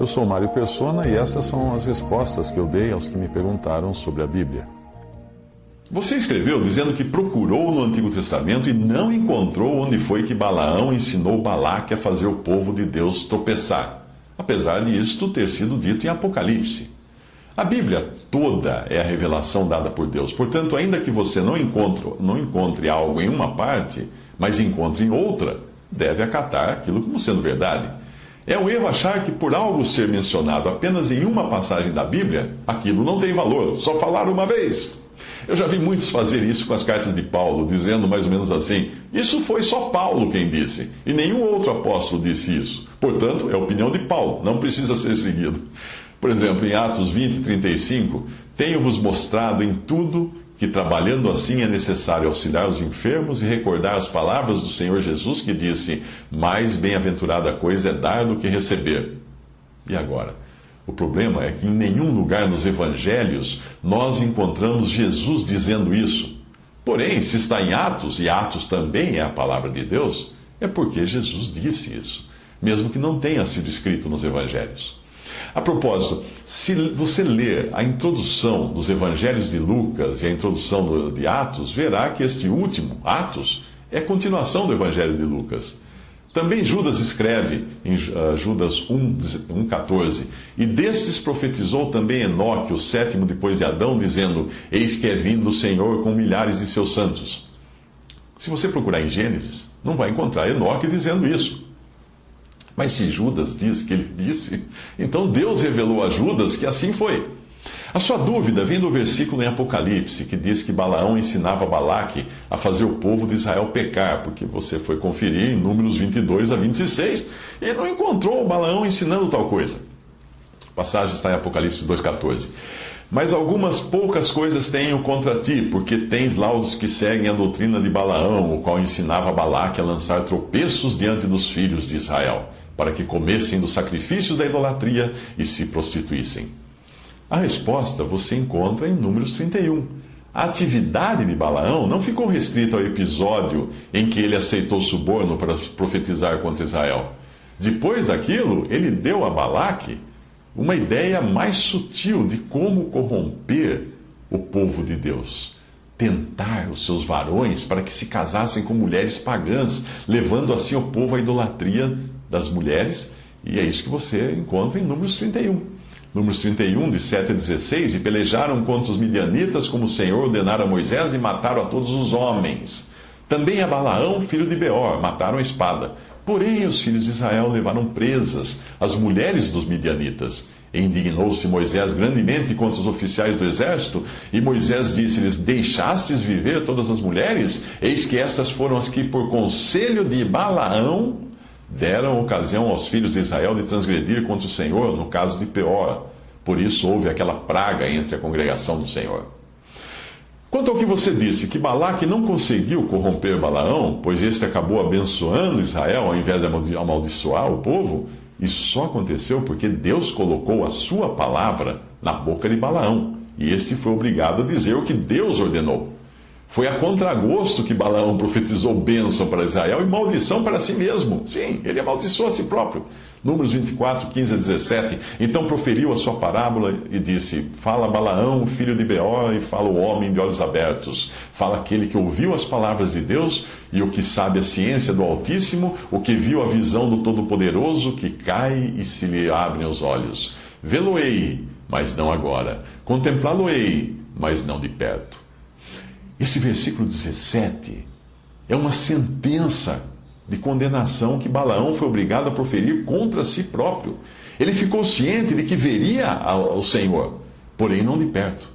Eu sou Mário Persona e essas são as respostas que eu dei aos que me perguntaram sobre a Bíblia. Você escreveu dizendo que procurou no Antigo Testamento e não encontrou onde foi que Balaão ensinou Balaque a fazer o povo de Deus tropeçar, apesar de isto ter sido dito em Apocalipse. A Bíblia toda é a revelação dada por Deus. Portanto, ainda que você não encontre, não encontre algo em uma parte, mas encontre em outra, deve acatar aquilo como sendo verdade. É um erro achar que por algo ser mencionado apenas em uma passagem da Bíblia, aquilo não tem valor, só falar uma vez. Eu já vi muitos fazer isso com as cartas de Paulo, dizendo mais ou menos assim: Isso foi só Paulo quem disse, e nenhum outro apóstolo disse isso. Portanto, é a opinião de Paulo, não precisa ser seguido. Por exemplo, em Atos 20, 35, tenho-vos mostrado em tudo que trabalhando assim é necessário auxiliar os enfermos e recordar as palavras do Senhor Jesus que disse: Mais bem-aventurada coisa é dar do que receber. E agora? O problema é que em nenhum lugar nos evangelhos nós encontramos Jesus dizendo isso. Porém, se está em Atos, e Atos também é a palavra de Deus, é porque Jesus disse isso, mesmo que não tenha sido escrito nos evangelhos. A propósito, se você ler a introdução dos evangelhos de Lucas e a introdução de Atos, verá que este último, Atos, é continuação do evangelho de Lucas. Também Judas escreve em uh, Judas 1,14: E destes profetizou também Enoque, o sétimo depois de Adão, dizendo: Eis que é vindo o Senhor com milhares de seus santos. Se você procurar em Gênesis, não vai encontrar Enoque dizendo isso. Mas se Judas diz que ele disse, então Deus revelou a Judas que assim foi. A sua dúvida vem do versículo em Apocalipse, que diz que Balaão ensinava Balaque a fazer o povo de Israel pecar, porque você foi conferir em números 22 a 26 e não encontrou Balaão ensinando tal coisa. A passagem está em Apocalipse 2,14. Mas algumas poucas coisas tenho contra ti, porque tens lá os que seguem a doutrina de Balaão, o qual ensinava Balaque a lançar tropeços diante dos filhos de Israel para que comessem dos sacrifícios da idolatria e se prostituíssem? A resposta você encontra em Números 31. A atividade de Balaão não ficou restrita ao episódio em que ele aceitou suborno para profetizar contra Israel. Depois daquilo, ele deu a Balaque uma ideia mais sutil de como corromper o povo de Deus. Tentar os seus varões para que se casassem com mulheres pagãs, levando assim o povo à idolatria das mulheres, e é isso que você encontra em Números 31. Números 31, de 7 a 16, e pelejaram contra os midianitas, como o Senhor ordenara a Moisés, e mataram a todos os homens. Também a Balaão, filho de Beor, mataram a espada. Porém, os filhos de Israel levaram presas as mulheres dos midianitas. Indignou-se Moisés grandemente contra os oficiais do exército, e Moisés disse-lhes: Deixastes viver todas as mulheres? Eis que estas foram as que, por conselho de Balaão, deram ocasião aos filhos de Israel de transgredir contra o Senhor, no caso de Peor. Por isso houve aquela praga entre a congregação do Senhor. Quanto ao que você disse, que Balaque não conseguiu corromper Balaão, pois este acabou abençoando Israel ao invés de amaldiçoar o povo, isso só aconteceu porque Deus colocou a sua palavra na boca de Balaão, e este foi obrigado a dizer o que Deus ordenou. Foi a contragosto que Balaão profetizou bênção para Israel e maldição para si mesmo. Sim, ele amaldiçoou a si próprio. Números 24, 15 a 17. Então proferiu a sua parábola e disse: Fala Balaão, filho de Beor, e fala o homem de olhos abertos. Fala aquele que ouviu as palavras de Deus e o que sabe a ciência do Altíssimo, o que viu a visão do Todo-Poderoso, que cai e se lhe abrem os olhos. Vê-lo-ei, mas não agora. Contemplá-lo-ei, mas não de perto. Esse versículo 17 é uma sentença de condenação que Balaão foi obrigado a proferir contra si próprio. Ele ficou ciente de que veria o Senhor, porém não de perto.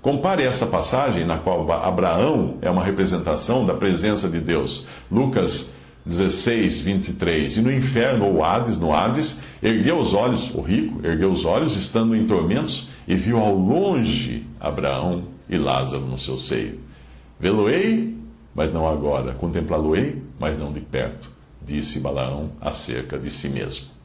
Compare essa passagem na qual Abraão é uma representação da presença de Deus. Lucas 16, 23. E no inferno, ou Hades, no Hades, ergueu os olhos, o rico ergueu os olhos, estando em tormentos, e viu ao longe Abraão e Lázaro no seu seio. Vê-lo-ei, mas não agora. Contemplá-lo-ei, mas não de perto, disse Balaão acerca de si mesmo.